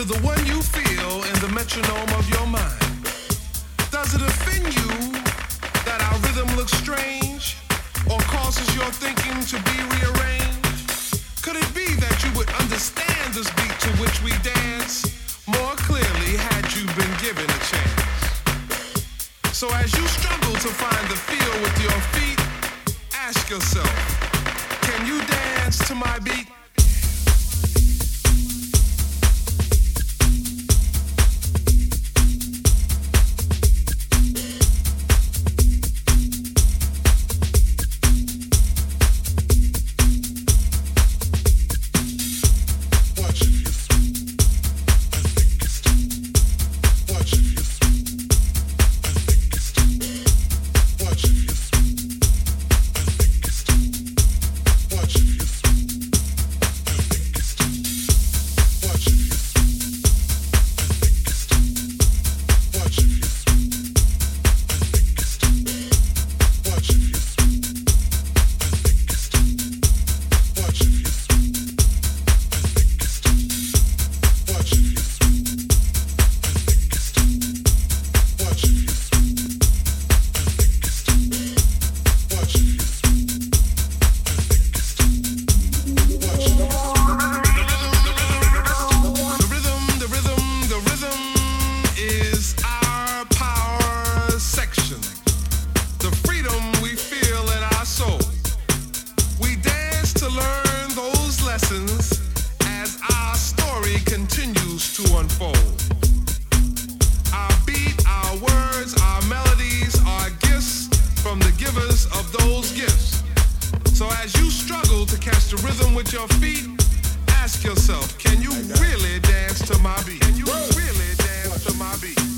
to the one you feel in the metronome of your mind. Does it offend you that our rhythm looks strange or causes your thinking to be rearranged? Could it be that you would understand this beat to which we dance more clearly had you been given a chance? So as you struggle to find the feel with your feet, ask yourself, can you dance to my beat? To unfold. Our beat, our words, our melodies are gifts from the givers of those gifts. So as you struggle to catch the rhythm with your feet, ask yourself, can you really dance to my beat? Can you really dance to my beat?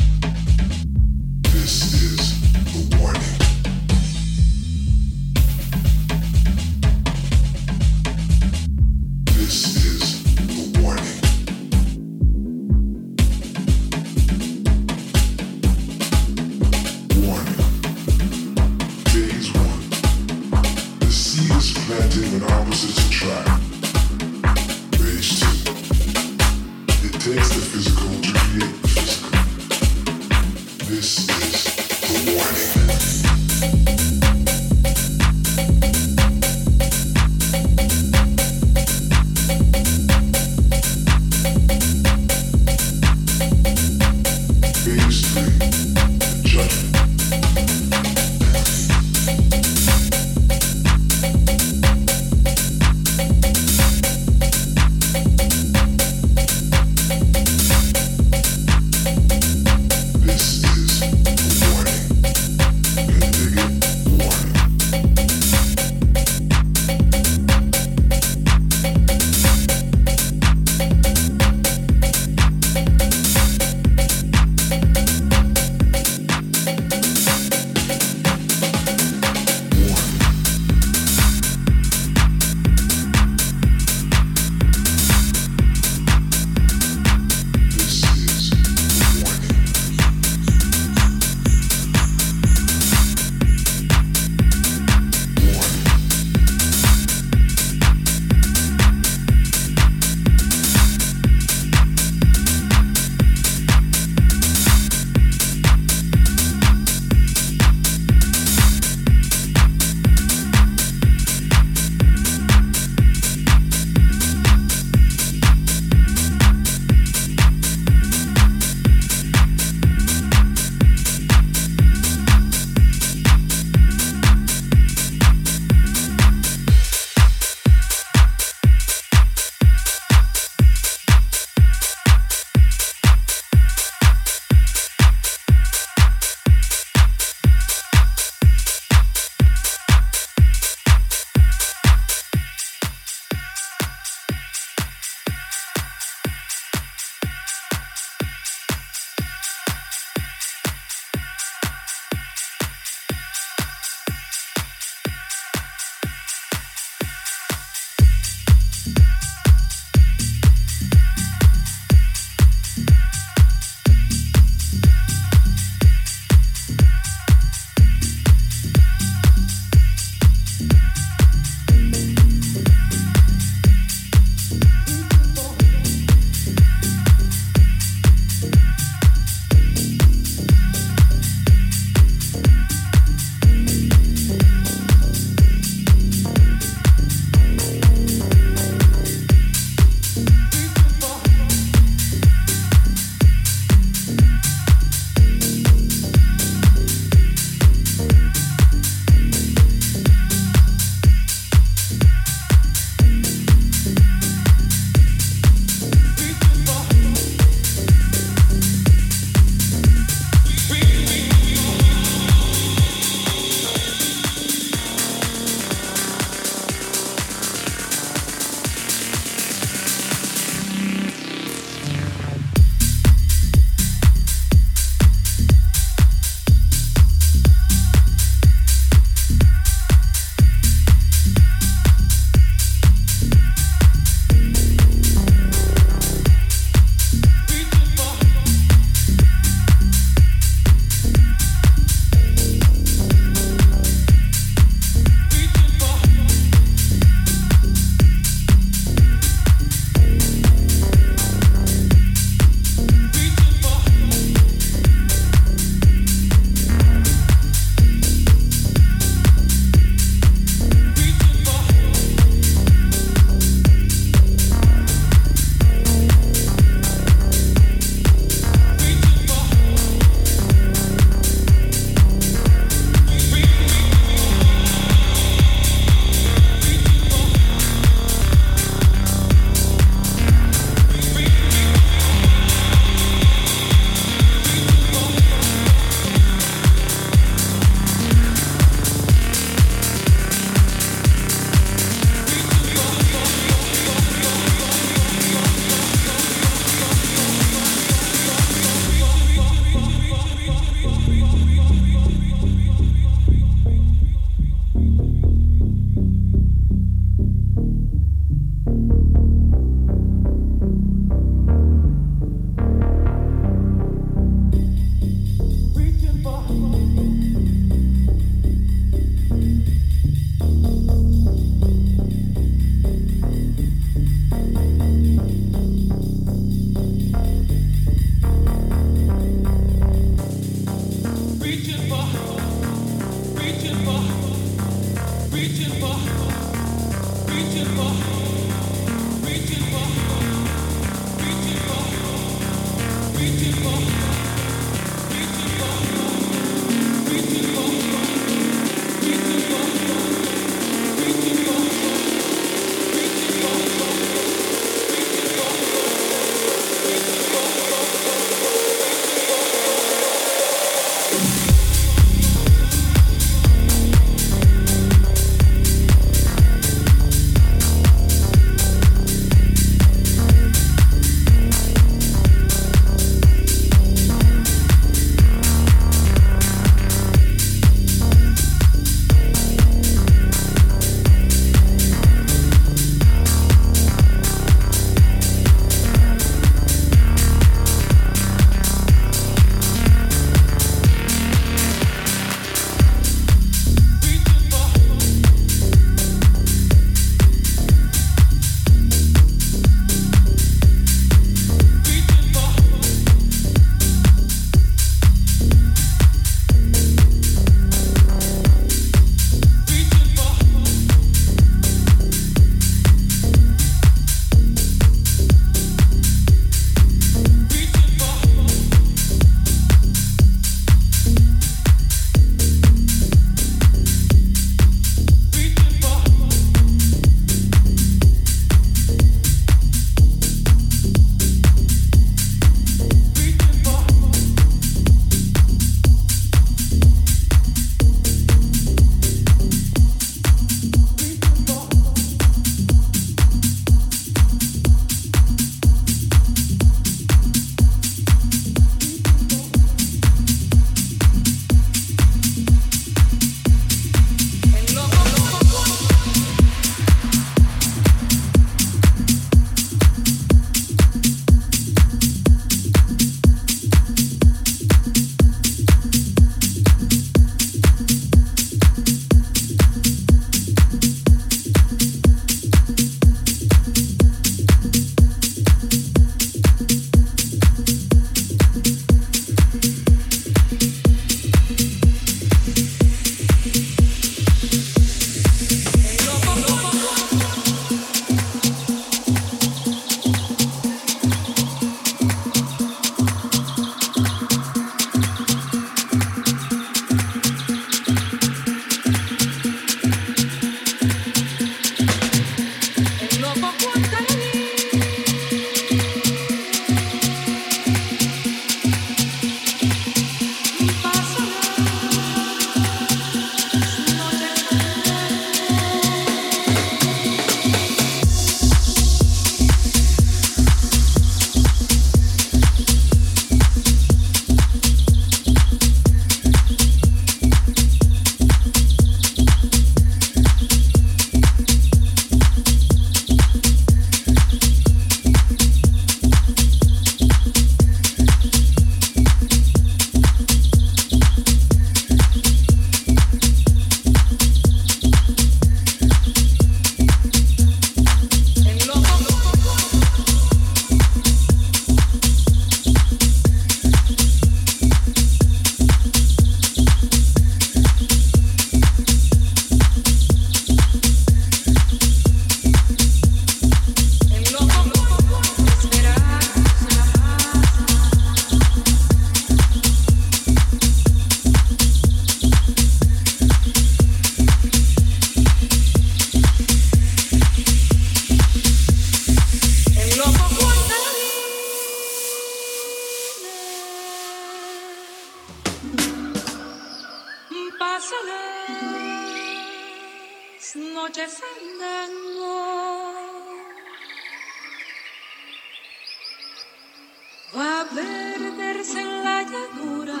a perderse en la llanura,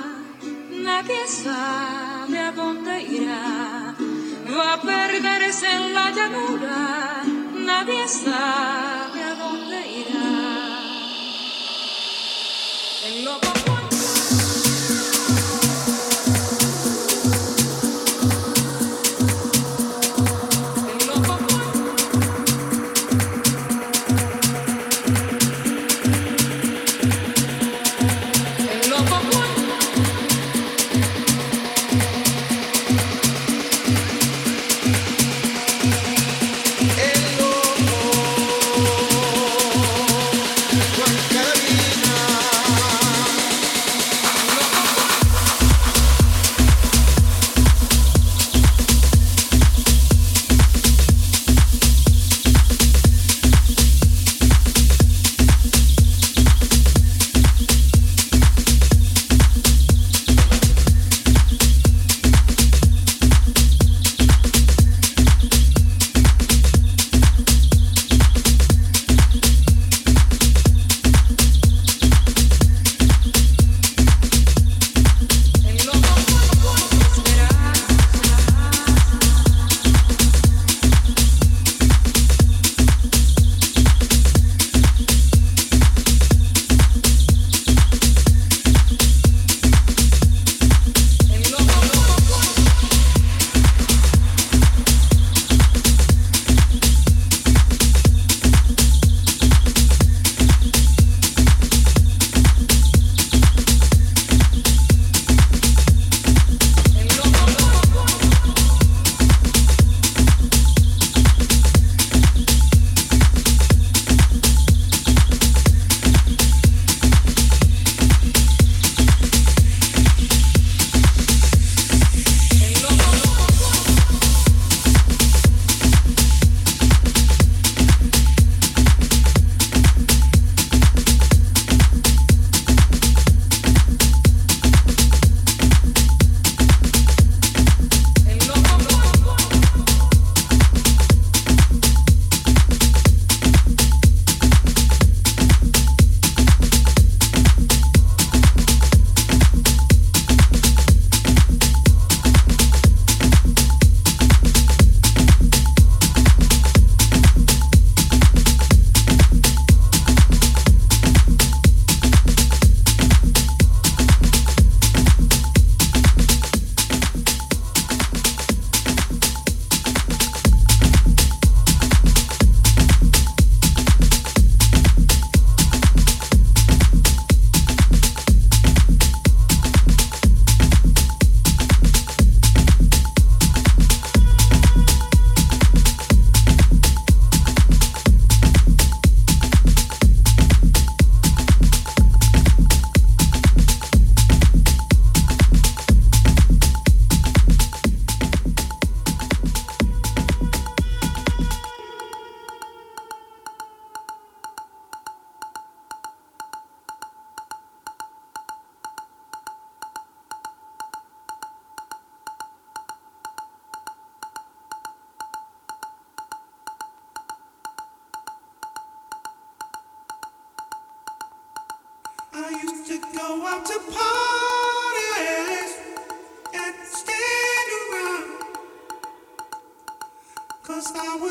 nadie sabe a dónde irá. Va a perderse en la llanura, nadie sabe a dónde irá. En lo Ah!